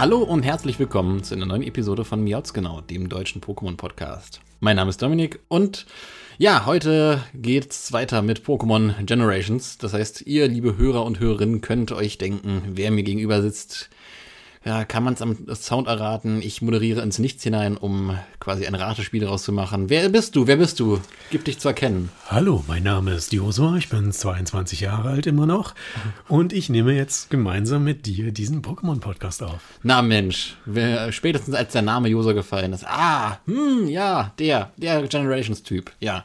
Hallo und herzlich willkommen zu einer neuen Episode von Miauts genau, dem deutschen Pokémon-Podcast. Mein Name ist Dominik und ja, heute geht's weiter mit Pokémon Generations. Das heißt, ihr, liebe Hörer und Hörerinnen, könnt euch denken, wer mir gegenüber sitzt, ja, kann man es am Sound erraten. Ich moderiere ins Nichts hinein, um quasi ein Ratespiel daraus zu machen. Wer bist du? Wer bist du? Gib dich zu erkennen. Hallo, mein Name ist Josua, ich bin 22 Jahre alt immer noch und ich nehme jetzt gemeinsam mit dir diesen Pokémon-Podcast auf. Na Mensch, wer, spätestens als der Name Josua gefallen ist. Ah, hm, ja, der, der Generations-Typ. Ja,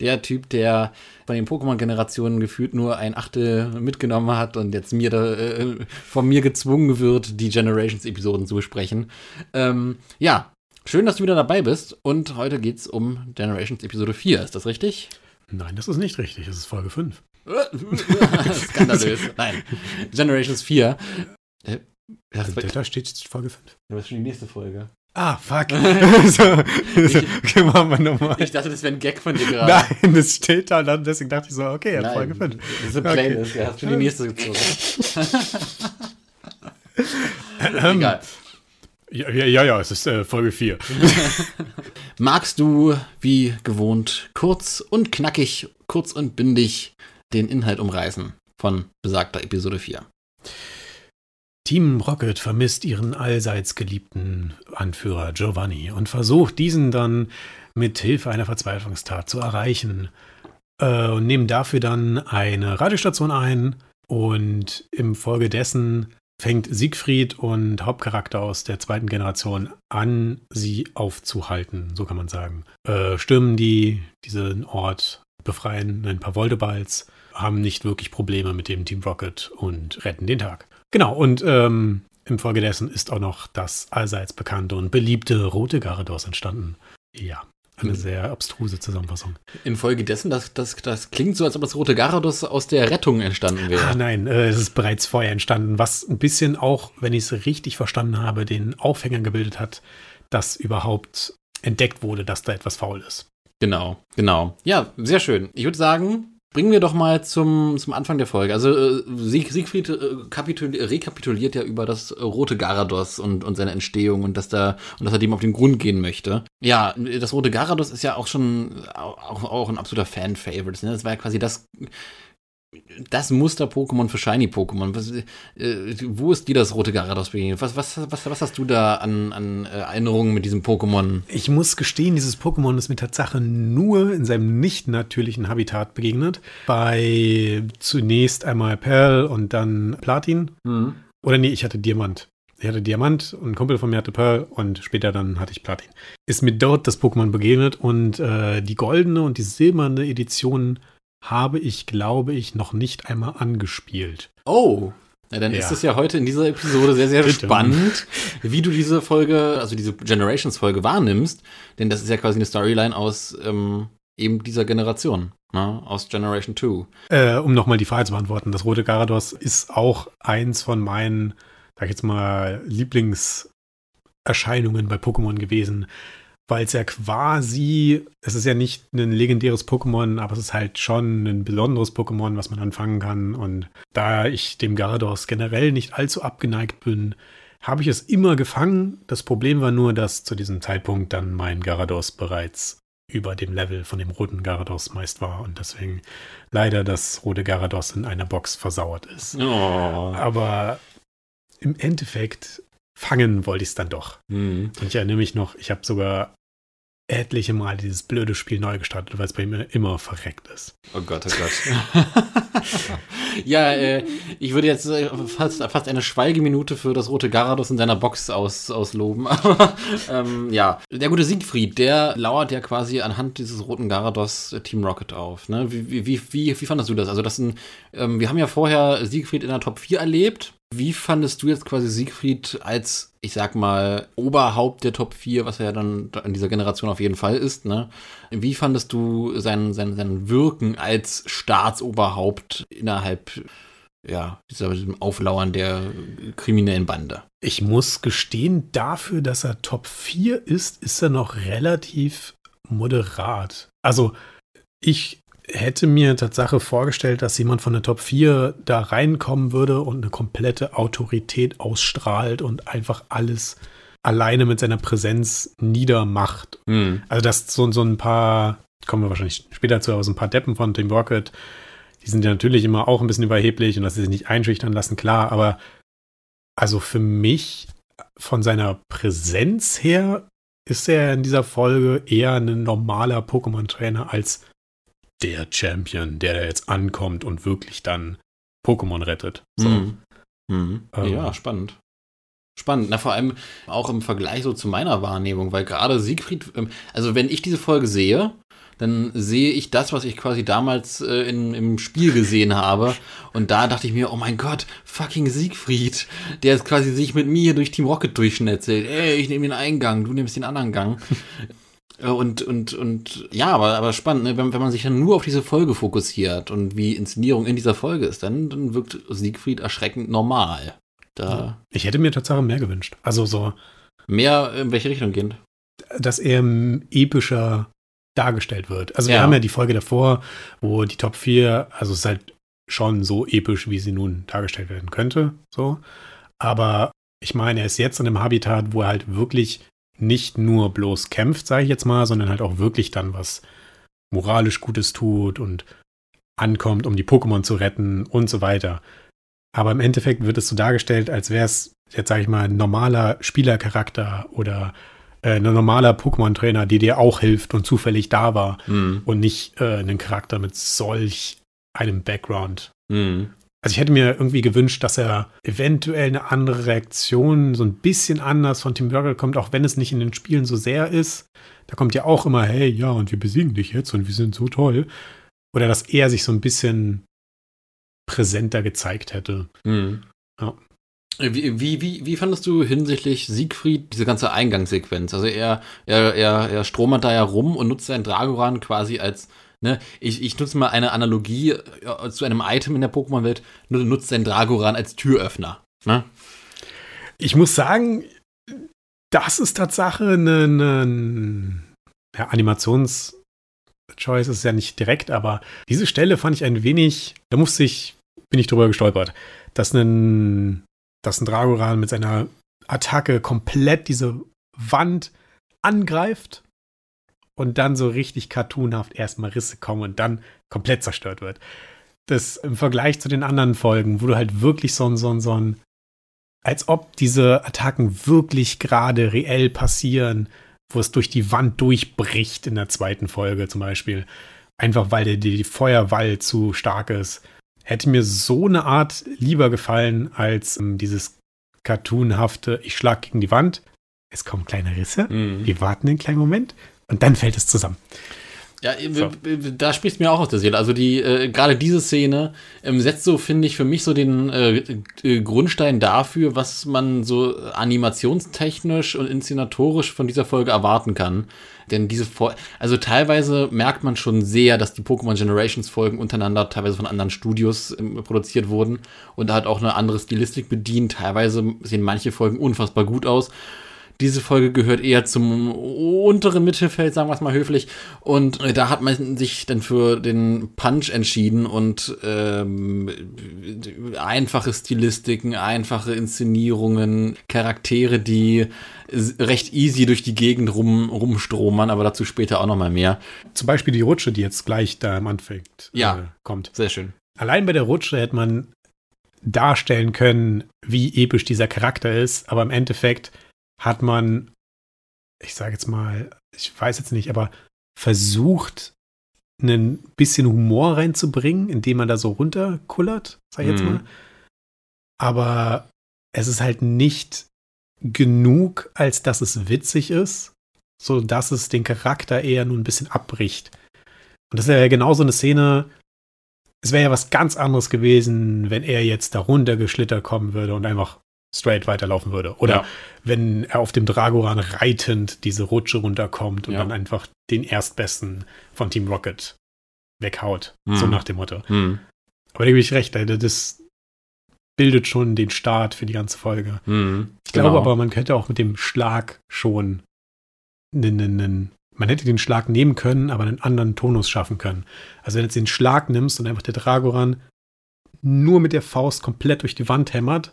der Typ, der von den Pokémon-Generationen gefühlt nur ein Achtel mitgenommen hat und jetzt mir da, äh, von mir gezwungen wird, die Generations-Episoden zu besprechen. Ähm, ja, schön, dass du wieder dabei bist und heute geht es um Generations Episode 4, ist das richtig? Nein, das ist nicht richtig, das ist Folge 5. Skandalös. Nein, Generations 4. Äh, das, da steht Folge 5. Das ist schon die nächste Folge. Ah, fuck. so, so, okay, machen wir nochmal. Ich dachte, das wäre ein Gag von dir gerade. Nein, das steht da und dann deswegen dachte ich so, okay, ja, Folge 5. Das ist eine Playlist, okay. er hat schon die nächste gezogen. Egal. Ja, ja, ja, es ist äh, Folge 4. Magst du, wie gewohnt, kurz und knackig, kurz und bündig den Inhalt umreißen von besagter Episode 4? Team Rocket vermisst ihren allseits geliebten Anführer Giovanni und versucht diesen dann mit Hilfe einer Verzweiflungstat zu erreichen äh, und nehmen dafür dann eine Radiostation ein und im Folge dessen fängt Siegfried und Hauptcharakter aus der zweiten Generation an, sie aufzuhalten, so kann man sagen. Äh, stürmen die diesen Ort, befreien ein paar Voldeballs, haben nicht wirklich Probleme mit dem Team Rocket und retten den Tag. Genau, und ähm, infolgedessen ist auch noch das allseits bekannte und beliebte rote Garados entstanden. Ja, eine sehr abstruse Zusammenfassung. Infolgedessen, das, das, das klingt so, als ob das rote Garados aus der Rettung entstanden wäre. Ah, nein, äh, es ist bereits vorher entstanden, was ein bisschen auch, wenn ich es richtig verstanden habe, den Aufhänger gebildet hat, dass überhaupt entdeckt wurde, dass da etwas faul ist. Genau, genau. Ja, sehr schön. Ich würde sagen, Bringen wir doch mal zum, zum Anfang der Folge. Also äh, Sieg, Siegfried äh, rekapituliert ja über das rote Garados und, und seine Entstehung und dass da und dass er dem auf den Grund gehen möchte. Ja, das rote Garados ist ja auch schon auch, auch ein absoluter Fan-Favorite. Ne? Das war ja quasi das das Muster-Pokémon für Shiny-Pokémon. Äh, wo ist dir das rote Garados begegnet? Was, was, was, was hast du da an, an äh, Erinnerungen mit diesem Pokémon? Ich muss gestehen, dieses Pokémon ist mir Tatsache nur in seinem nicht natürlichen Habitat begegnet. Bei zunächst einmal Pearl und dann Platin. Mhm. Oder nee, ich hatte Diamant. Ich hatte Diamant und ein Kumpel von mir hatte Pearl und später dann hatte ich Platin. Ist mir dort das Pokémon begegnet und äh, die goldene und die silberne Edition habe ich, glaube ich, noch nicht einmal angespielt. Oh. Ja, dann ja. ist es ja heute in dieser Episode sehr, sehr spannend, wie du diese Folge, also diese Generations-Folge wahrnimmst. Denn das ist ja quasi eine Storyline aus ähm, eben dieser Generation, ne? aus Generation 2. Äh, um nochmal die Frage zu beantworten, das Rote Garados ist auch eins von meinen, sag ich jetzt mal, Lieblingserscheinungen bei Pokémon gewesen weil es ja quasi, es ist ja nicht ein legendäres Pokémon, aber es ist halt schon ein besonderes Pokémon, was man anfangen kann. Und da ich dem Garados generell nicht allzu abgeneigt bin, habe ich es immer gefangen. Das Problem war nur, dass zu diesem Zeitpunkt dann mein Garados bereits über dem Level von dem roten Garados meist war und deswegen leider das rote Garados in einer Box versauert ist. Oh. Aber im Endeffekt fangen wollte ich es dann doch. Mhm. Und ich erinnere mich noch, ich habe sogar etliche Mal dieses blöde Spiel neu gestartet, weil es bei ihm immer verreckt ist. Oh Gott, oh Gott. ja, äh, ich würde jetzt äh, fast, fast eine Schweigeminute für das rote Garados in seiner Box aus, ausloben. ähm, ja, der gute Siegfried, der lauert ja quasi anhand dieses roten Garados äh, Team Rocket auf. Ne? Wie, wie, wie, wie, wie fandest du das? Also, das sind, ähm, wir haben ja vorher Siegfried in der Top 4 erlebt. Wie fandest du jetzt quasi Siegfried als, ich sag mal, Oberhaupt der Top 4, was er ja dann in dieser Generation auf jeden Fall ist, ne? Wie fandest du sein, sein, sein Wirken als Staatsoberhaupt innerhalb ja, dieser Auflauern der kriminellen Bande? Ich muss gestehen, dafür, dass er Top 4 ist, ist er noch relativ moderat. Also, ich hätte mir Tatsache vorgestellt, dass jemand von der Top 4 da reinkommen würde und eine komplette Autorität ausstrahlt und einfach alles alleine mit seiner Präsenz niedermacht. Mhm. Also, dass so, so ein paar, kommen wir wahrscheinlich später zu, aber so ein paar Deppen von Team Rocket, die sind ja natürlich immer auch ein bisschen überheblich und dass sie sich nicht einschüchtern lassen, klar, aber also für mich von seiner Präsenz her ist er in dieser Folge eher ein normaler Pokémon-Trainer als der Champion, der da jetzt ankommt und wirklich dann Pokémon rettet. So. Mhm. Mhm. Ähm. Ja, spannend. Spannend, na vor allem auch im Vergleich so zu meiner Wahrnehmung, weil gerade Siegfried, ähm, also wenn ich diese Folge sehe, dann sehe ich das, was ich quasi damals äh, in, im Spiel gesehen habe. Und da dachte ich mir, oh mein Gott, fucking Siegfried, der ist quasi sich mit mir durch Team Rocket durchschnetzelt. Ey, ich nehme den Eingang, du nimmst den anderen Gang. Äh, und, und, und ja, aber, aber spannend, ne? wenn, wenn man sich dann nur auf diese Folge fokussiert und wie Inszenierung in dieser Folge ist, dann, dann wirkt Siegfried erschreckend normal. Da ich hätte mir tatsächlich mehr gewünscht. Also so. Mehr in welche Richtung gehend? Dass er epischer dargestellt wird. Also wir ja. haben ja die Folge davor, wo die Top 4, also es ist halt schon so episch, wie sie nun dargestellt werden könnte. So. Aber ich meine, er ist jetzt in einem Habitat, wo er halt wirklich nicht nur bloß kämpft, sage ich jetzt mal, sondern halt auch wirklich dann was moralisch Gutes tut und ankommt, um die Pokémon zu retten und so weiter. Aber im Endeffekt wird es so dargestellt, als wäre es, jetzt sage ich mal, ein normaler Spielercharakter oder äh, ein normaler Pokémon-Trainer, der dir auch hilft und zufällig da war mhm. und nicht äh, einen Charakter mit solch einem Background. Mhm. Also ich hätte mir irgendwie gewünscht, dass er eventuell eine andere Reaktion, so ein bisschen anders von Tim Burger kommt, auch wenn es nicht in den Spielen so sehr ist. Da kommt ja auch immer, hey, ja, und wir besiegen dich jetzt und wir sind so toll. Oder dass er sich so ein bisschen präsenter gezeigt hätte. Mhm. Ja. Wie, wie, wie, wie fandest du hinsichtlich Siegfried diese ganze Eingangssequenz? Also er, er, er, er stromert da ja rum und nutzt seinen Dragoran quasi als Ne, ich, ich nutze mal eine Analogie äh, zu einem Item in der Pokémon-Welt, nutzt den Dragoran als Türöffner. Ne? Ich muss sagen, das ist Tatsache eine, eine ja, Animations-Choice ist ja nicht direkt, aber diese Stelle fand ich ein wenig, da musste ich, bin ich drüber gestolpert, dass ein, dass ein Dragoran mit seiner Attacke komplett diese Wand angreift und dann so richtig cartoonhaft erstmal Risse kommen und dann komplett zerstört wird. Das im Vergleich zu den anderen Folgen, wo du halt wirklich so ein, so ein, so ein, als ob diese Attacken wirklich gerade reell passieren, wo es durch die Wand durchbricht in der zweiten Folge zum Beispiel. Einfach weil der, die Feuerwall zu stark ist. Hätte mir so eine Art lieber gefallen als ähm, dieses cartoonhafte, ich schlag gegen die Wand, es kommen kleine Risse, mhm. wir warten einen kleinen Moment und dann fällt es zusammen. Ja, so. da spricht mir auch aus der Seele. Also die äh, gerade diese Szene ähm, setzt so finde ich für mich so den äh, äh, Grundstein dafür, was man so animationstechnisch und inszenatorisch von dieser Folge erwarten kann. Denn diese Fol also teilweise merkt man schon sehr, dass die Pokémon Generations Folgen untereinander teilweise von anderen Studios ähm, produziert wurden und da hat auch eine andere Stilistik bedient. Teilweise sehen manche Folgen unfassbar gut aus diese Folge gehört eher zum unteren Mittelfeld, sagen wir es mal höflich. Und äh, da hat man sich dann für den Punch entschieden und ähm, einfache Stilistiken, einfache Inszenierungen, Charaktere, die recht easy durch die Gegend rum, rumstromern, aber dazu später auch noch mal mehr. Zum Beispiel die Rutsche, die jetzt gleich da im Anfang ja, äh, kommt. Sehr schön. Allein bei der Rutsche hätte man darstellen können, wie episch dieser Charakter ist, aber im Endeffekt hat man ich sage jetzt mal, ich weiß jetzt nicht, aber versucht, ein bisschen Humor reinzubringen, indem man da so runterkullert, sag ich jetzt Mhm. mal. Aber es ist halt nicht genug, als dass es witzig ist, so dass es den Charakter eher nur ein bisschen abbricht. Und das wäre ja genau so eine Szene. Es wäre ja was ganz anderes gewesen, wenn er jetzt da runtergeschlittert kommen würde und einfach straight weiterlaufen würde. Oder Ja. wenn er auf dem Dragoran reitend diese Rutsche runterkommt und Ja. dann einfach den Erstbesten von Team Rocket weghaut. So Mhm. nach dem Motto. Hm. Aber da gebe ich recht, Alter, das bildet schon den Start für die ganze Folge. Hm. Ich glaube Genau. aber, man könnte auch mit dem Schlag schon einen, einen, man hätte den Schlag nehmen können, aber einen anderen Tonus schaffen können. Also wenn du jetzt den Schlag nimmst und einfach der Dragoran nur mit der Faust komplett durch die Wand hämmert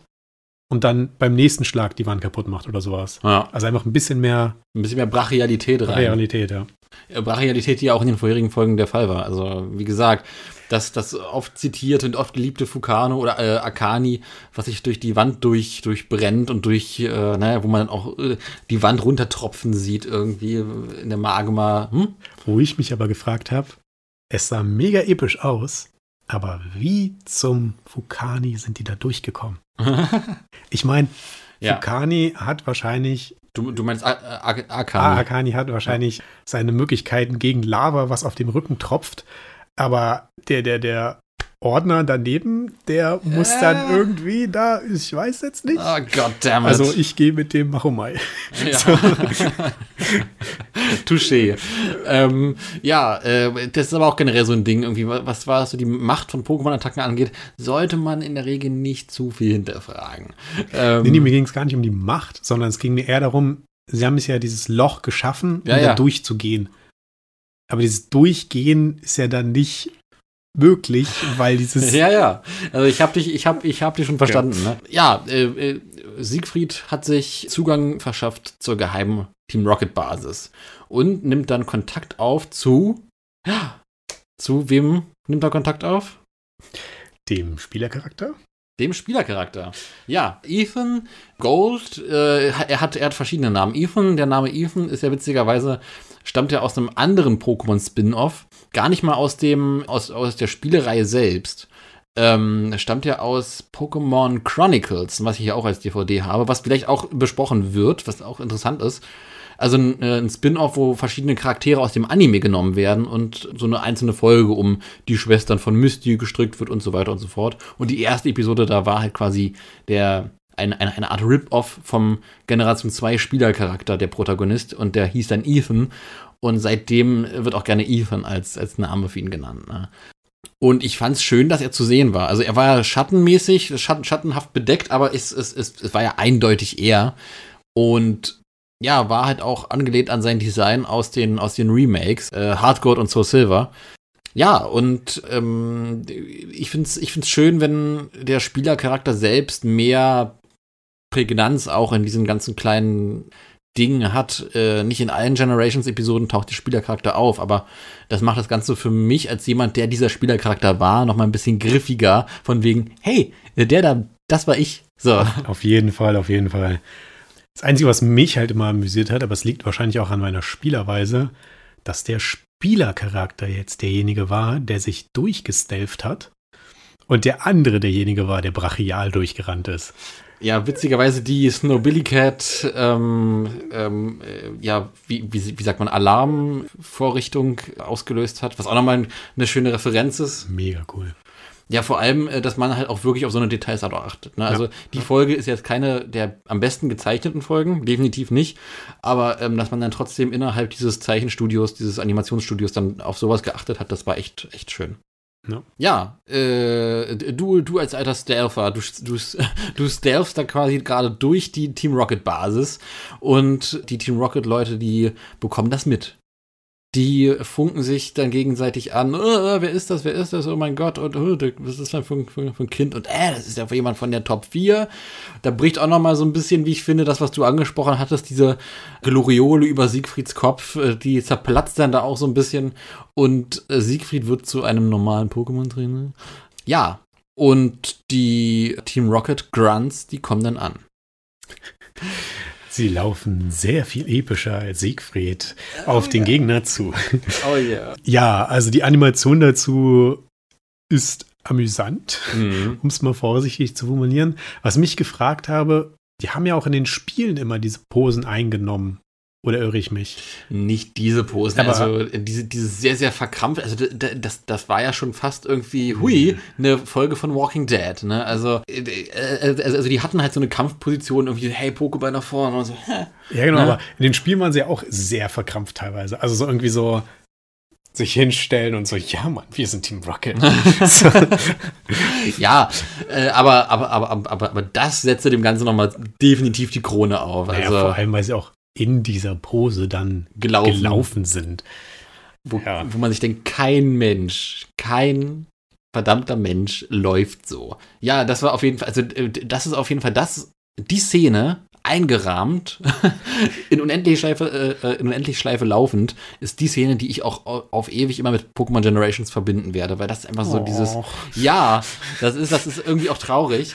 und dann beim nächsten Schlag die Wand kaputt macht oder sowas. Ja, Also einfach ein bisschen mehr ein bisschen mehr Brachialität rein. Realität, ja. Äh, Brachialität, die ja auch in den vorherigen Folgen der Fall war. Also, wie gesagt, das, das oft zitierte und oft geliebte Fukano oder äh, Akani, was sich durch die Wand durch, durchbrennt und durch, äh, naja, wo man dann auch äh, die Wand runtertropfen sieht, irgendwie in der Magma. Hm? Wo ich mich aber gefragt habe, es sah mega episch aus, aber wie zum Fukani sind die da durchgekommen? Ich meine, Ja. Fukani hat wahrscheinlich Du, du meinst A- A- Ah, Akani. Akani hat wahrscheinlich seine Möglichkeiten gegen Lava, was auf dem Rücken tropft. Aber der, der, der Ordner daneben, der muss dann Äh. irgendwie da, ich weiß jetzt nicht. Oh, goddammit. Also ich gehe mit dem Mahomai. Ja. Touché. Ähm, ja, äh, das ist aber auch generell so ein Ding, irgendwie, was war so die Macht von Pokémon-Attacken angeht, sollte man in der Regel nicht zu viel hinterfragen. Ähm, Nee, nee, mir ging es gar nicht um die Macht, sondern es ging mir eher darum, sie haben es ja dieses Loch geschaffen, um Ja, da ja. durchzugehen. Aber dieses Durchgehen ist ja dann nicht möglich, weil dieses Ja, ja. Also ich habe dich, ich habe, ich habe dich schon verstanden. Ne? Ja, äh, äh, Siegfried hat sich Zugang verschafft zur geheimen Team Rocket Basis und nimmt dann Kontakt auf zu, ja, zu wem nimmt er Kontakt auf? dem Spielercharakter. Dem Spielercharakter. Ja, Ethan Gold, äh, er, hat, er hat verschiedene Namen. Ethan, der Name Ethan ist ja witzigerweise, stammt ja aus einem anderen Pokémon-Spin-Off. Gar nicht mal aus dem, aus, aus der Spielereihe selbst. Ähm, stammt ja aus Pokémon Chronicles, was ich hier auch als DVD habe, was vielleicht auch besprochen wird, was auch interessant ist. Also ein, äh, ein Spin-off, wo verschiedene Charaktere aus dem Anime genommen werden und so eine einzelne Folge um die Schwestern von Misty gestrickt wird und so weiter und so fort. Und die erste Episode, da war halt quasi der eine, eine, eine Art Rip-Off vom Generation 2 Spielercharakter, der Protagonist, und der hieß dann Ethan. Und seitdem wird auch gerne Ethan als, als Name für ihn genannt. Ne? Und ich fand es schön, dass er zu sehen war. Also er war ja schattenmäßig, schatten, schattenhaft bedeckt, aber es, es, es, es war ja eindeutig er. Und ja, war halt auch angelehnt an sein Design aus den, aus den Remakes, äh, Hardcore und Soul Silver. Ja, und ähm, ich finde es ich find's schön, wenn der Spielercharakter selbst mehr Prägnanz auch in diesen ganzen kleinen Dingen hat. Äh, nicht in allen Generations-Episoden taucht der Spielercharakter auf, aber das macht das Ganze für mich als jemand, der dieser Spielercharakter war, noch mal ein bisschen griffiger. Von wegen, hey, der da, das war ich. So. Auf jeden Fall, auf jeden Fall. Das Einzige, was mich halt immer amüsiert hat, aber es liegt wahrscheinlich auch an meiner Spielerweise, dass der Spielercharakter jetzt derjenige war, der sich durchgestelft hat und der andere derjenige war, der brachial durchgerannt ist. Ja, witzigerweise die Snowbilly Cat, ähm, ähm, äh, ja, wie, wie, wie sagt man, Alarmvorrichtung ausgelöst hat, was auch nochmal eine schöne Referenz ist. Mega cool. Ja, vor allem, äh, dass man halt auch wirklich auf so eine Details auch achtet. Ne? Also Ja. die Folge ist jetzt keine der am besten gezeichneten Folgen, definitiv nicht. Aber ähm, dass man dann trotzdem innerhalb dieses Zeichenstudios, dieses Animationsstudios dann auf sowas geachtet hat, das war echt, echt schön. Ja. Ja, äh, du, du als alter Stealther, du, du, du stealthst da quasi gerade durch die Team Rocket Basis und die Team Rocket Leute, die bekommen das mit. Die funken sich dann gegenseitig an, äh, wer ist das, wer ist das, oh mein Gott, und der- was ist das für ein, Kind? Und äh, das ist ja jemand von der Top 4. Da bricht auch noch mal so ein bisschen, wie ich finde, das, was du angesprochen hattest, diese Gloriole über Siegfrieds Kopf, die zerplatzt dann da auch so ein bisschen und Siegfried wird zu einem normalen Pokémon-Trainer. Ja, und die Team Rocket Grunts, die kommen dann an. Sie laufen sehr viel epischer als Siegfried auf den Gegner zu. Oh ja. Ja, also die Animation dazu ist amüsant, Mhm. um es mal vorsichtig zu formulieren. Was mich gefragt habe, die haben ja auch in den Spielen immer diese Posen eingenommen. Oder irre ich mich? Nicht diese Posen, Aber- also äh, diese, diese sehr, sehr verkrampft, also das, das war ja schon fast irgendwie, hui, eine Folge von Walking Dead, ne? Also, äh, äh, also also die hatten halt so eine Kampfposition, irgendwie, hey, Pokéball nach vorne und so? Ja, genau, Ne? aber in den Spielen waren sie ja auch sehr verkrampft teilweise. Also so irgendwie so sich hinstellen und so, ja, Mann, wir sind Team Rocket. so, Ja, äh, aber, aber, aber, aber, aber, aber das setzte dem Ganzen nochmal definitiv die Krone auf. naja, Also vor allem, weil sie auch in dieser Pose dann gelaufen. gelaufen sind. Wo, Ja. wo man sich denkt, kein Mensch, kein verdammter Mensch läuft so. Ja, das war auf jeden Fall, also äh, das ist auf jeden Fall das, die Szene eingerahmt, in Unendlichschleife, äh, in Unendlichschleife laufend, ist die Szene, die ich auch au- auf ewig immer mit Pokémon Generations verbinden werde, weil das einfach so dieses, Oh. ja, das ist, das ist irgendwie auch traurig.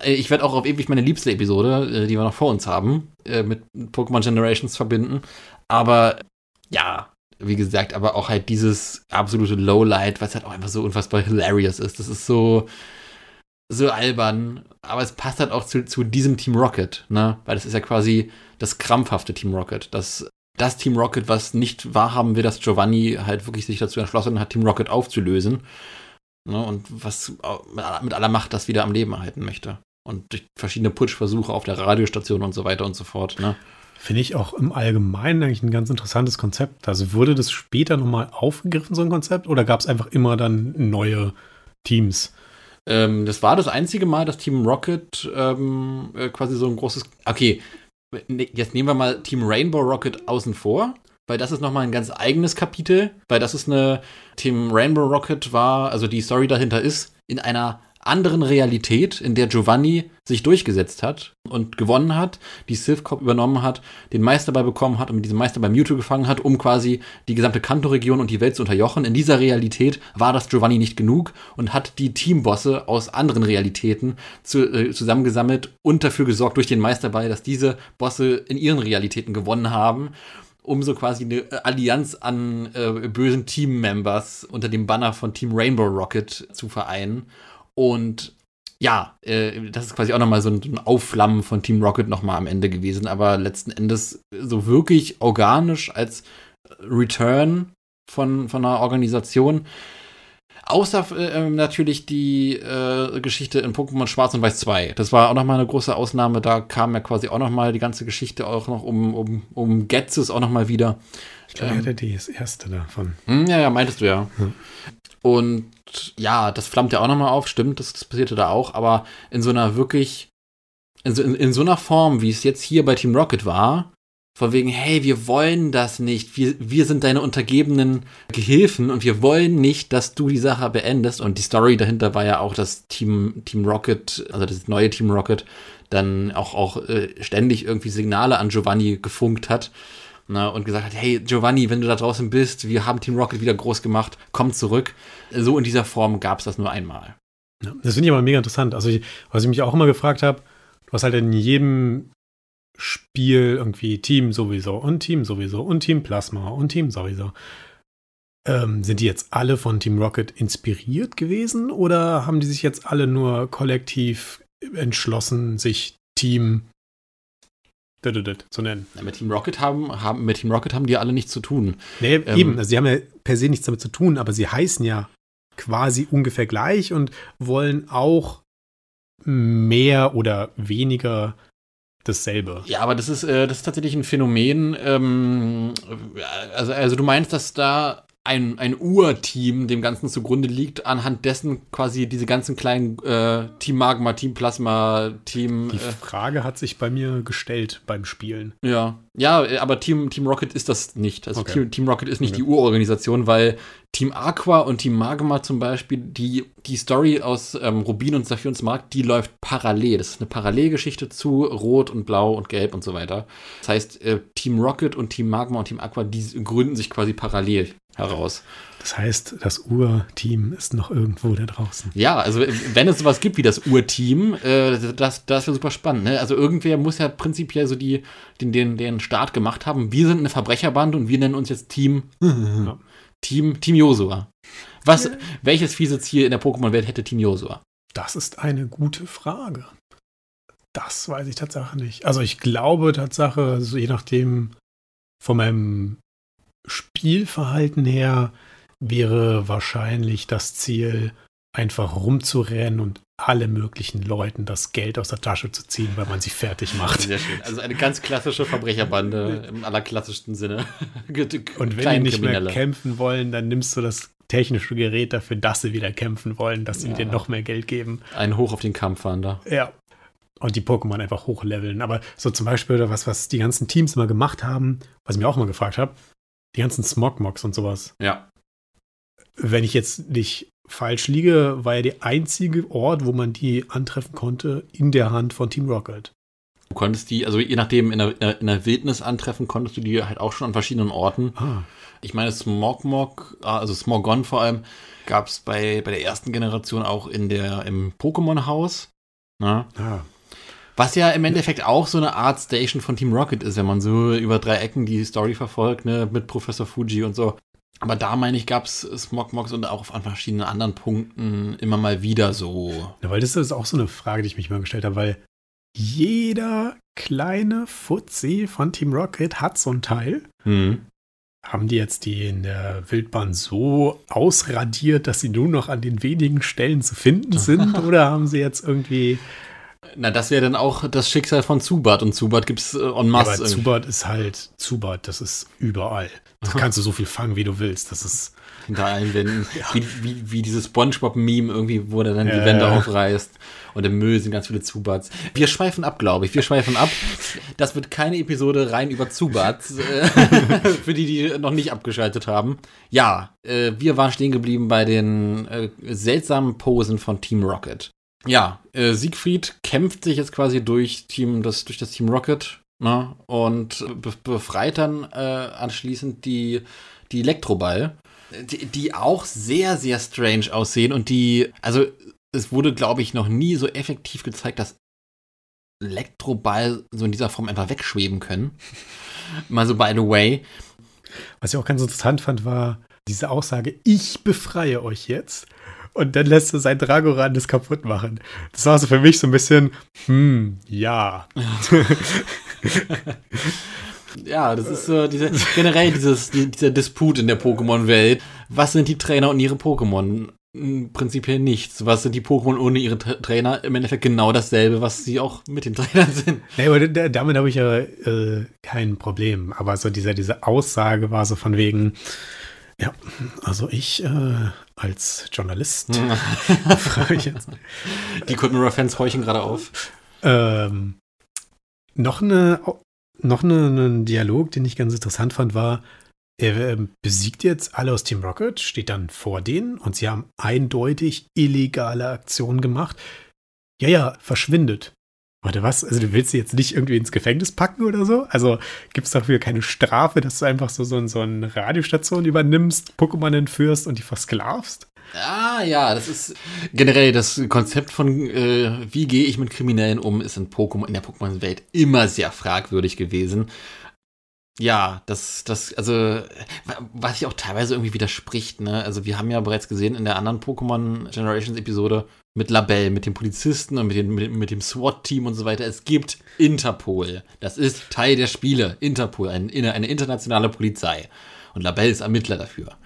Äh, Ich werde auch auf ewig meine liebste Episode, äh, die wir noch vor uns haben, äh, mit Pokémon Generations verbinden. Aber ja, wie gesagt, aber auch halt dieses absolute Lowlight, was halt auch einfach so unfassbar hilarious ist. Das ist so, so albern, aber es passt halt auch zu, zu diesem Team Rocket, ne? Weil das ist ja quasi das krampfhafte Team Rocket. Das, das Team Rocket, was nicht wahrhaben will, dass Giovanni halt wirklich sich dazu entschlossen hat, Team Rocket aufzulösen. Ne? Und was mit aller Macht das wieder am Leben erhalten möchte. Und durch verschiedene Putschversuche auf der Radiostation und so weiter und so fort, ne? Finde ich auch im Allgemeinen eigentlich ein ganz interessantes Konzept. Also wurde das später nochmal aufgegriffen, so ein Konzept, oder gab es einfach immer dann neue Teams? Ähm, das war das einzige Mal, dass Team Rocket ähm, äh, quasi so ein großes. Okay, ne- jetzt nehmen wir mal Team Rainbow Rocket außen vor, weil das ist nochmal ein ganz eigenes Kapitel, weil das ist eine. Team Rainbow Rocket war, also die Story dahinter ist, in einer anderen Realität, in der Giovanni sich durchgesetzt hat und gewonnen hat, die Sith Corp übernommen hat, den Meisterball bekommen hat und mit diesem Meisterball Mewtwo gefangen hat, um quasi die gesamte Kanto-Region und die Welt zu unterjochen. In dieser Realität war das Giovanni nicht genug und hat die Teambosse aus anderen Realitäten zu, äh, zusammengesammelt und dafür gesorgt durch den Meisterball, dass diese Bosse in ihren Realitäten gewonnen haben um so quasi eine äh, Allianz an äh, bösen Team-Members unter dem Banner von Team Rainbow Rocket zu vereinen. Und ja, äh, das ist quasi auch nochmal so ein, Aufflammen von Team Rocket nochmal am Ende gewesen, aber letzten Endes so wirklich organisch als Return von, von einer Organisation. Außer äh, natürlich die äh, Geschichte in Pokémon Schwarz und Weiß 2. Das war auch nochmal eine große Ausnahme. Da kam ja quasi auch nochmal die ganze Geschichte auch noch um, um, um Getzes auch nochmal wieder. Ich glaube, Ähm. er hatte das erste davon. Hm, ja, ja, meintest du ja. Und ja, das flammt ja auch nochmal auf, stimmt, das, das passierte da auch, aber in so einer wirklich, in in, in so einer Form, wie es jetzt hier bei Team Rocket war, von wegen, hey, wir wollen das nicht, wir, wir sind deine untergebenen Gehilfen und wir wollen nicht, dass du die Sache beendest. Und die Story dahinter war ja auch, dass Team, Team Rocket, also das neue Team Rocket, dann auch, auch äh, ständig irgendwie Signale an Giovanni gefunkt hat. Ne, und gesagt hat, hey Giovanni, wenn du da draußen bist, wir haben Team Rocket wieder groß gemacht, komm zurück. So in dieser Form gab es das nur einmal. Ja, das finde ich aber mega interessant. Also, ich, was ich mich auch immer gefragt habe, du hast halt in jedem Spiel irgendwie Team sowieso und Team sowieso und Team Plasma und Team sowieso. Ähm, sind die jetzt alle von Team Rocket inspiriert gewesen oder haben die sich jetzt alle nur kollektiv entschlossen, sich Team zu nennen? Ja, mit Team Rocket haben, haben, mit Team Rocket haben die alle nichts zu tun. Nee, Ähm, eben. Also sie haben ja per se nichts damit zu tun, aber sie heißen ja quasi ungefähr gleich und wollen auch mehr oder weniger dasselbe. Ja, aber das ist, äh, das ist tatsächlich ein Phänomen. Ähm, also, also du meinst, dass da ein, ein Urteam dem Ganzen zugrunde liegt, anhand dessen quasi diese ganzen kleinen äh, Team Magma, Team Plasma, Team. Die Äh, Frage hat sich bei mir gestellt beim Spielen. ja, ja, aber Team, Team Rocket ist das nicht. Also Okay. Team, Team Rocket ist nicht Okay. die Urorganisation, weil Team Aqua und Team Magma zum Beispiel, die, die Story aus ähm, Rubin und Saphir und Smaragd, die läuft parallel. Das ist eine Parallelgeschichte zu Rot und Blau und Gelb und so weiter. Das heißt, äh, Team Rocket und Team Magma und Team Aqua, die gründen sich quasi parallel. Heraus. Das heißt, das Urteam ist noch irgendwo da draußen. Ja, also wenn es sowas gibt wie das Urteam, äh, das, das wäre super spannend. Ne? Also irgendwer muss ja prinzipiell so die, den, den, den Start gemacht haben. Wir sind eine Verbrecherbande und wir nennen uns jetzt Team Ja. Team, Team Josua. Was, welches fiese Ziel in der Pokémon-Welt hätte Team Josua? Das ist eine gute Frage. Das weiß ich Tatsache nicht. Also ich glaube Tatsache, also je nachdem von meinem Spielverhalten her wäre wahrscheinlich das Ziel, einfach rumzurennen und alle möglichen Leuten das Geld aus der Tasche zu ziehen, weil man sie fertig macht. Sehr schön. Also eine ganz klassische Verbrecherbande im allerklassischsten Sinne. Und wenn die nicht mehr kämpfen wollen, dann nimmst du das technische Gerät dafür, dass sie wieder kämpfen wollen, dass sie Ja. dir noch mehr Geld geben. Ein Hoch auf den Kampf fahren da. Ja. Und die Pokémon einfach hochleveln. Aber so zum Beispiel, was, was die ganzen Teams mal gemacht haben, was ich mir auch mal gefragt habe, die ganzen Smogmogs und sowas. Ja. Wenn ich jetzt nicht falsch liege, war ja der einzige Ort, wo man die antreffen konnte, in der Hand von Team Rocket. Du konntest die, also je nachdem, in der, in der Wildnis antreffen, konntest du die halt auch schon an verschiedenen Orten. Ah, Ich meine, Smogmog, also Smogon vor allem, gab es bei, bei der ersten Generation auch in der, im Pokémon-Haus. Ne? ah. Was ja im Endeffekt auch so eine Art Station von Team Rocket ist, wenn man so über drei Ecken die Story verfolgt, ne, mit Professor Fuji und so. Aber da, meine ich, gab es Smogmogs und auch an verschiedenen anderen Punkten immer mal wieder so. Ja, weil das ist auch so eine Frage, die ich mich mal gestellt habe, weil jeder kleine Fuzzi von Team Rocket hat so ein Teil. Hm. Haben die jetzt die in der Wildbahn so ausradiert, dass sie nur noch an den wenigen Stellen zu finden sind? oder haben sie jetzt irgendwie. Na, das wäre dann auch das Schicksal von Zubat und Zubat gibt es äh, en masse. Aber Zubat ist halt Zubat, das ist überall. Da kannst du so viel fangen, wie du willst. Das ist. hinter allen Wänden. Wie, wie, wie dieses Spongebob-Meme irgendwie, wo der dann die Ja. Wände aufreißt. Und im Müll sind ganz viele Zubats. Wir schweifen ab, glaube ich. Wir schweifen ab. Das wird keine Episode rein über Zubats. äh, Für die, die noch nicht abgeschaltet haben. Ja, äh, wir waren stehen geblieben bei den äh, seltsamen Posen von Team Rocket. Ja, äh, Siegfried kämpft sich jetzt quasi durch, Team, das, durch das Team Rocket ne? und be befreit dann äh, anschließend die, die Elektroball die, die auch sehr, sehr strange aussehen und die, also es wurde, glaube ich, noch nie so effektiv gezeigt, dass Elektroball so in dieser Form einfach wegschweben können. Mal so by the way. Was ich auch ganz interessant fand, war diese Aussage: Ich befreie euch jetzt. Und dann lässt er sein Dragoran das kaputt machen. Das war so für mich so ein bisschen, hm, ja. Ja, das ist so diese, generell dieses, die, dieser Disput in der Pokémon-Welt. Was sind die Trainer und ihre Pokémon? Hm, Prinzipiell nichts. Was sind die Pokémon ohne ihre Tra Trainer? Im Endeffekt genau dasselbe, was sie auch mit den Trainern sind. Nee, aber da- damit habe ich ja äh, kein Problem. Aber so diese, diese Aussage war so von wegen, ja, also ich äh, als Journalist frage ich jetzt. Die Kotnura-Fans horchen gerade auf. Ähm, noch eine, noch eine, einen Dialog, den ich ganz interessant fand, war, er ähm, besiegt jetzt alle aus Team Rocket, steht dann vor denen und sie haben eindeutig illegale Aktionen gemacht. Ja, ja, verschwindet. Warte, was? Also du willst sie jetzt nicht irgendwie ins Gefängnis packen oder so? Also gibt es dafür keine Strafe, dass du einfach so, so, so eine Radiostation übernimmst, Pokémon entführst und die versklavst? Ah ja, das ist generell das Konzept von äh, wie gehe ich mit Kriminellen um, ist in Pokémon in der Pokémon-Welt immer sehr fragwürdig gewesen. Ja, das, das, also, wa- was sich auch teilweise irgendwie widerspricht, ne? Also, wir haben ja bereits gesehen in der anderen Pokémon Generations Episode mit Labelle, mit den Polizisten und mit, den, mit, mit dem SWAT-Team und so weiter. Es gibt Interpol. Das ist Teil der Spiele. Interpol, ein, eine internationale Polizei. Und Labelle ist Ermittler dafür.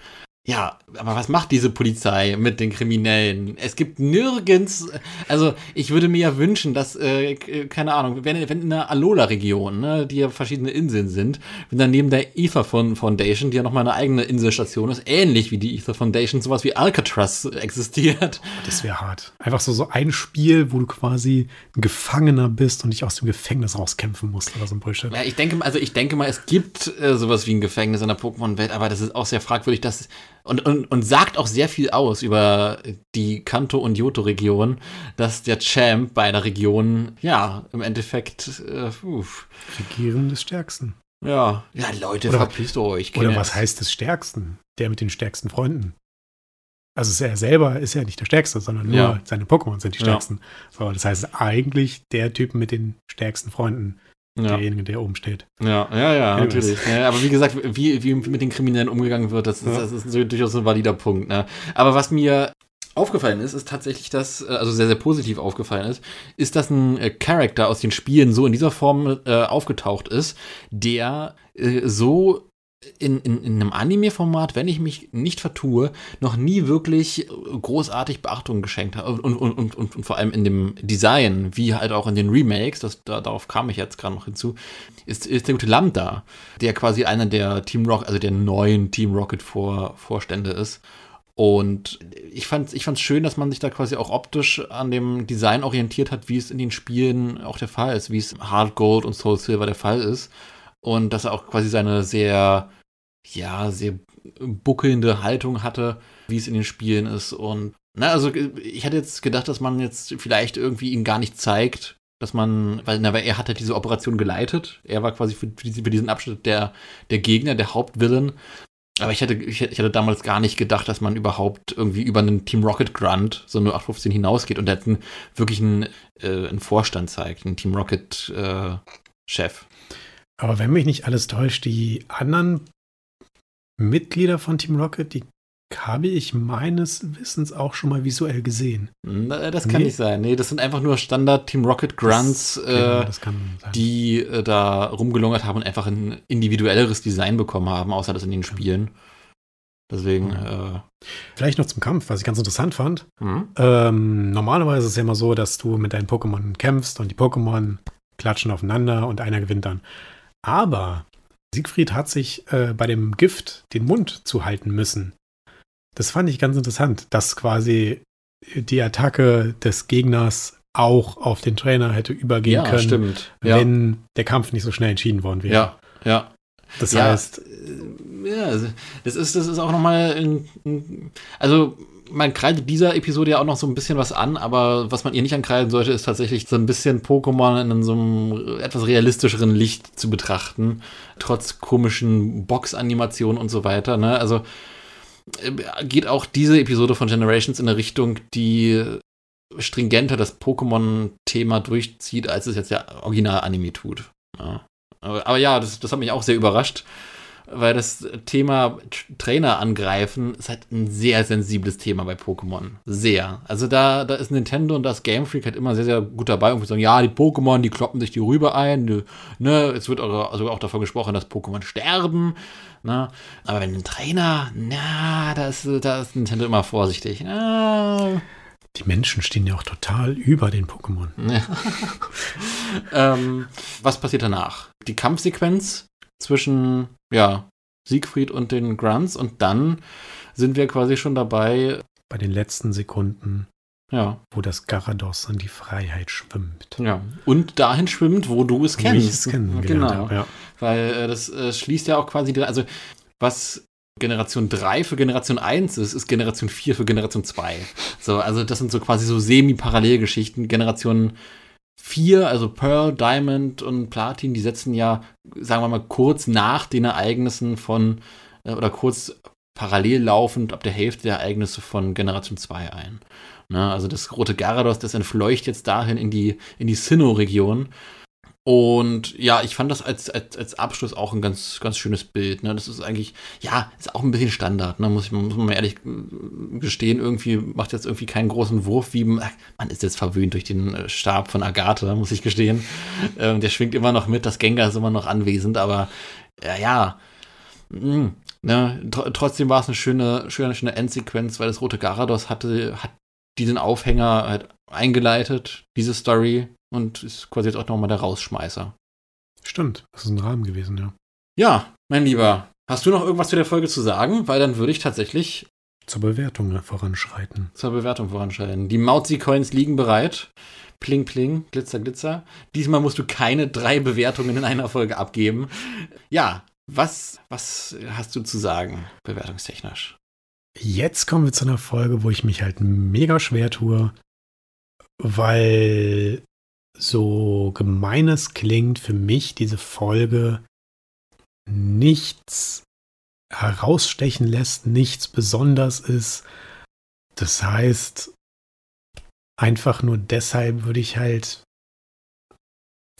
Ja, aber was macht diese Polizei mit den Kriminellen? Es gibt nirgends, also ich würde mir ja wünschen, dass, äh, keine Ahnung, wenn, wenn in der Alola-Region, ne, die ja verschiedene Inseln sind, wenn dann neben der Ether Foundation, die ja nochmal eine eigene Inselstation ist, ähnlich wie die Ether Foundation, sowas wie Alcatraz existiert. Das wäre hart. Einfach so, so ein Spiel, wo du quasi ein Gefangener bist und dich aus dem Gefängnis rauskämpfen musst oder so ein Bullshit. Ja, ich denke, mal- also ich denke mal, es gibt äh, sowas wie ein Gefängnis in der Pokémon-Welt, aber das ist auch sehr fragwürdig, dass und, und, und sagt auch sehr viel aus über die Kanto- und Johto-Region, dass der Champ beider Regionen, ja, im Endeffekt, äh, uff, Regieren des Stärksten. Ja, ja, Leute, Oder- verpisst euch. Oder was heißt des Stärksten? Der mit den stärksten Freunden. Also er selber ist ja nicht der Stärkste, sondern nur Ja. seine Pokémon sind die Ja. stärksten. So, das heißt eigentlich der Typ mit den stärksten Freunden, Ja, derjenige, der oben steht. ja, ja, ja natürlich. Ja, aber wie gesagt, wie, wie mit den Kriminellen umgegangen wird, das ist, das ist durchaus ein valider Punkt. Ne? Aber was mir aufgefallen ist, ist tatsächlich, dass, äh, also sehr, sehr positiv aufgefallen ist, ist, dass ein äh, Charakter aus den Spielen so in dieser Form äh, aufgetaucht ist, der äh, so in, in, in einem Anime-Format, wenn ich mich nicht vertue, noch nie wirklich großartig Beachtung geschenkt hat. Und, und, und, und, und vor allem in dem Design, wie halt auch in den Remakes, das, da, darauf kam ich jetzt gerade noch hinzu, ist, ist der gute Lambda, der quasi einer der Team Rocket, also der neuen Team Rocket Vor, Vorstände ist. Und ich fand ich fand's schön, dass man sich da quasi auch optisch an dem Design orientiert hat, wie es in den Spielen auch der Fall ist, wie es Hard Gold und Soul Silver der Fall ist. Und dass er auch quasi seine sehr, ja, sehr buckelnde Haltung hatte, wie es in den Spielen ist. Und, na, also ich hätte jetzt gedacht, dass man jetzt vielleicht irgendwie ihn gar nicht zeigt, dass man, weil, na, weil er hat halt diese Operation geleitet. Er war quasi für, für diesen- Abschnitt der, der Gegner, der Hauptvillain. Aber ich hätte, ich hätte damals gar nicht gedacht, dass man überhaupt irgendwie über einen Team Rocket Grunt, so eine 815 hinausgeht und einen, wirklich einen, äh, einen Vorstand zeigt, einen Team Rocket äh, Chef. Aber wenn mich nicht alles täuscht, die anderen Mitglieder von Team Rocket, die habe ich meines Wissens auch schon mal visuell gesehen. Das kann Nee. nicht sein. Nee, das sind einfach nur Standard Team Rocket Grunts, Das, genau, äh, das kann sein. die äh, da rumgelungert haben und einfach ein individuelleres Design bekommen haben, außer das in den Spielen. Deswegen, äh, Vielleicht noch zum Kampf, was ich ganz interessant fand. hm? Ähm, normalerweise ist es ja immer so, dass du mit deinen Pokémon kämpfst und die Pokémon klatschen aufeinander und einer gewinnt dann. Aber Siegfried hat sich äh, bei dem Gift den Mund zuhalten müssen. Das fand ich ganz interessant, dass quasi die Attacke des Gegners auch auf den Trainer hätte übergehen ja, können, stimmt. Ja, wenn der Kampf nicht so schnell entschieden worden wäre. ja, ja. Das ja, heißt, äh, ja, das ist, das ist auch nochmal, also man kreidet dieser Episode ja auch noch so ein bisschen was an, aber was man ihr nicht ankreiden sollte, ist tatsächlich so ein bisschen Pokémon in so einem etwas realistischeren Licht zu betrachten, trotz komischen Box-Animationen und so weiter. Ne? Also äh, geht auch diese Episode von Generations in eine Richtung, die stringenter das Pokémon-Thema durchzieht, als es jetzt der Original-Anime tut. Ja. Aber, aber ja, das, das hat mich auch sehr überrascht, weil das Thema Trainer angreifen ist halt ein sehr sensibles Thema bei Pokémon. Sehr. Also da, da ist Nintendo und das Game Freak halt immer sehr, sehr gut dabei und sagen, ja, die Pokémon, die kloppen sich die Rübe ein, ne, es wird auch, also auch davon gesprochen, dass Pokémon sterben, ne, aber wenn ein Trainer, na, da ist, da ist Nintendo immer vorsichtig. Ah, die Menschen stehen ja auch total über den Pokémon. ähm, was passiert danach? Die Kampfsequenz zwischen ja, Siegfried und den Grunts und dann sind wir quasi schon dabei, Bei den letzten Sekunden, ja, wo das Garados an die Freiheit schwimmt. ja. Und dahin schwimmt, wo du es Wo kennst. ich es kennengelernt genau. habe, ja. Weil äh, das äh, schließt ja auch quasi, die- also was Generation 3 für Generation 1 ist, ist Generation 4 für Generation 2. So, also das sind so quasi so semi-Parallelgeschichten. Generation 4, also Pearl, Diamond und Platin, die setzen ja, sagen wir mal, kurz nach den Ereignissen von, äh, oder kurz parallel laufend ab der Hälfte der Ereignisse von Generation 2 ein. Ne, also das rote Garados, das entfleucht jetzt dahin in die, in die Sinnoh-Region. Und ja, ich fand das als, als, als Abschluss auch ein ganz, ganz schönes Bild. Ne? Das ist eigentlich, ja, ist auch ein bisschen Standard, ne? muss, ich, muss man mal ehrlich äh, gestehen. Irgendwie macht jetzt irgendwie keinen großen Wurf, wie man ist jetzt verwöhnt durch den äh, Stab von Agathe, muss ich gestehen. Ähm, der schwingt immer noch mit, das Gengar ist immer noch anwesend, aber ja, ja. mh, ne? Tr trotzdem war es eine schöne, schöne, schöne Endsequenz, weil das rote Garados hatte, hat diesen Aufhänger halt eingeleitet, diese Story, und ist quasi jetzt auch nochmal der Rausschmeißer. Stimmt, das ist ein Rahmen gewesen, ja. Ja, mein Lieber, hast du noch irgendwas zu der Folge zu sagen? Weil dann würde ich tatsächlich Zur Bewertung voranschreiten. zur Bewertung voranschreiten. Die Mauzi-Coins liegen bereit. Pling, pling, glitzer, glitzer. Diesmal musst du keine drei Bewertungen in einer Folge abgeben. Ja, was, was hast du zu sagen, bewertungstechnisch? Jetzt kommen wir zu einer Folge, wo ich mich halt mega schwer tue, weil so gemein es klingt, für mich diese Folge nichts herausstechen lässt, nichts besonders ist. Das heißt, einfach nur deshalb würde ich halt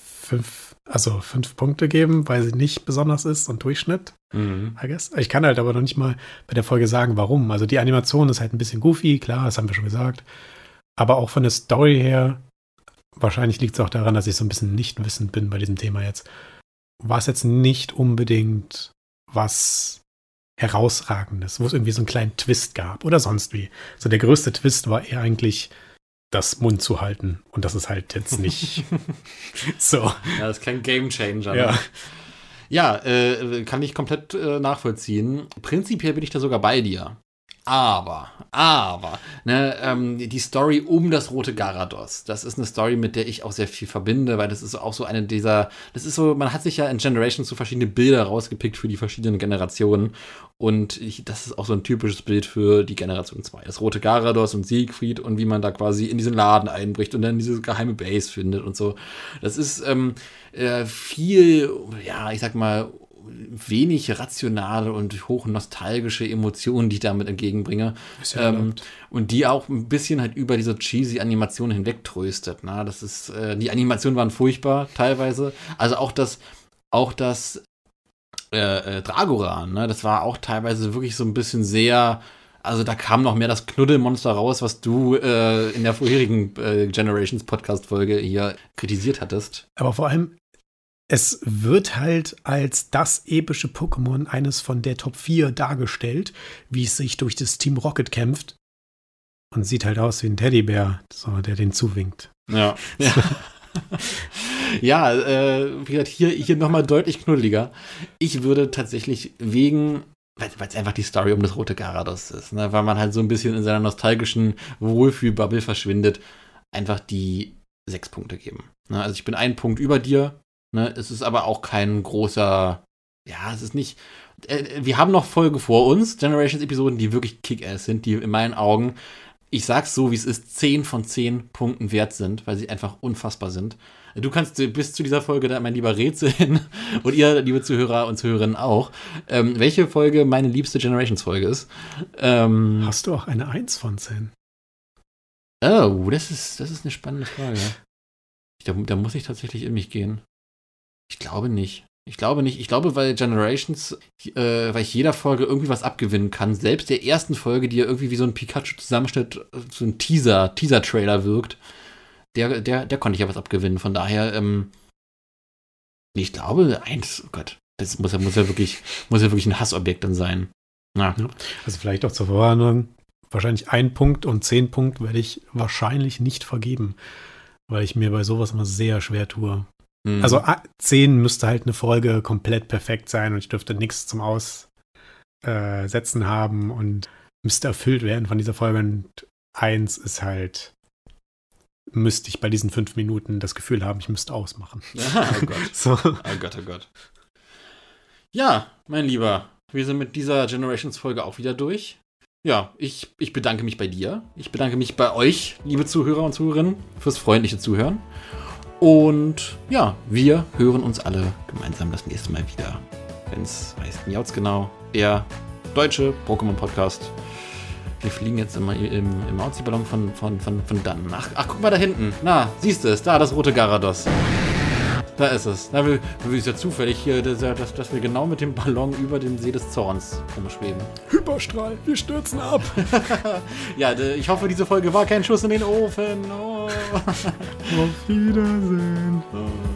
fünf, also fünf Punkte geben, weil sie nicht besonders ist und Durchschnitt. Mhm. I guess. Ich kann halt aber noch nicht mal bei der Folge sagen, warum. Also die Animation ist halt ein bisschen goofy, klar, das haben wir schon gesagt. Aber auch von der Story her, wahrscheinlich liegt es auch daran, dass ich so ein bisschen nicht wissend bin bei diesem Thema jetzt, war es jetzt nicht unbedingt was herausragendes, wo es irgendwie so einen kleinen Twist gab oder sonst wie. So der größte Twist war eher eigentlich das Mund zu halten und das ist halt jetzt nicht so. Ja, das ist kein Game Changer. Ja. Ne? Ja, äh, kann ich komplett äh, nachvollziehen. Prinzipiell bin ich da sogar bei dir. Aber, aber, ne, ähm, die Story um das rote Garados, das ist eine Story, mit der ich auch sehr viel verbinde, weil das ist auch so eine dieser, das ist so, man hat sich ja in Generations so verschiedene Bilder rausgepickt für die verschiedenen Generationen und ich, das ist auch so ein typisches Bild für die Generation 2. Das rote Garados und Siegfried und wie man da quasi in diesen Laden einbricht und dann diese geheime Base findet und so. Das ist ähm, äh, viel, ja, ich sag mal, wenig rationale und hoch nostalgische Emotionen, die ich damit entgegenbringe. Ja ähm, und die auch ein bisschen halt über diese cheesy Animation hinweg tröstet. Na, das ist, äh, die Animationen waren furchtbar teilweise. Also auch das, auch das äh, äh, Dragoran, ne, das war auch teilweise wirklich so ein bisschen sehr. Also da kam noch mehr das Knuddelmonster raus, was du äh, in der vorherigen äh, Generations Podcast Folge hier kritisiert hattest. Aber vor allem, es wird halt als das epische Pokémon eines von der Top 4 dargestellt, wie es sich durch das Team Rocket kämpft. Und sieht halt aus wie ein Teddybär, so, der den zuwinkt. Ja. Ja, ja äh, wie gesagt, hier, hier nochmal deutlich knuddeliger. Ich würde tatsächlich wegen, weil es einfach die Story um das rote Garados ist, ne? weil man halt so ein bisschen in seiner nostalgischen Wohlfühlbubble verschwindet, einfach die sechs Punkte geben. Ne? Also ich bin einen Punkt über dir. Ne? Es ist aber auch kein großer, ja, es ist nicht. Äh, wir haben noch Folge vor uns, Generations-Episoden, die wirklich Kick-Ass sind, die in meinen Augen ich sag's so, wie es ist, 10 von 10 Punkten wert sind, weil sie einfach unfassbar sind. Du kannst bis zu dieser Folge da mein lieber rätseln und ihr, liebe Zuhörer und Zuhörerinnen auch, ähm, welche Folge meine liebste Generations-Folge ist. Ähm, Hast du auch eine 1 von 10? oh, das ist, das ist eine spannende Frage. Ich, da, da muss ich tatsächlich in mich gehen. Ich glaube nicht. Ich glaube nicht. Ich glaube, weil Generations, äh, weil ich jeder Folge irgendwie was abgewinnen kann. Selbst der ersten Folge, die ja irgendwie wie so ein Pikachu-Zusammenschnitt, so ein Teaser, Teaser-Trailer wirkt, der, der, der konnte ich ja was abgewinnen. Von daher, ähm, ich glaube, eins, oh Gott, das muss ja, muss ja wirklich, muss ja wirklich ein Hassobjekt dann sein. Ja. Also vielleicht auch zur Verwarnung. Wahrscheinlich ein Punkt und zehn Punkte werde ich wahrscheinlich nicht vergeben, weil ich mir bei sowas immer sehr schwer tue. Hm. Also ah, 10 müsste halt eine Folge komplett perfekt sein und ich dürfte nichts zum Aussetzen haben und müsste erfüllt werden von dieser Folge. Und 1 ist halt, müsste ich bei diesen fünf Minuten das Gefühl haben, ich müsste ausmachen. Ah, oh Gott. So. Oh Gott, oh Gott. Ja, mein Lieber, wir sind mit dieser Generations-Folge auch wieder durch. Ja, ich, ich bedanke mich bei dir. Ich bedanke mich bei euch, liebe Zuhörer und Zuhörerinnen, fürs freundliche Zuhören. Und ja, wir hören uns alle gemeinsam das nächste Mal wieder. Wenn es heißt Miauts genau, der deutsche Pokémon-Podcast. Wir fliegen jetzt immer im, im Mauzi-Ballon von, von, von, von dann. Ach, ach, guck mal da hinten. Na, siehst du es? Da, das rote Garados. Da ist es. Wir ist ja zufällig hier, dass, dass, dass wir genau mit dem Ballon über dem See des Zorns rumschweben. Hyperstrahl, wir stürzen ab. Ja, ich hoffe, diese Folge war kein Schuss in den Ofen. Oh. Auf Wiedersehen. Oh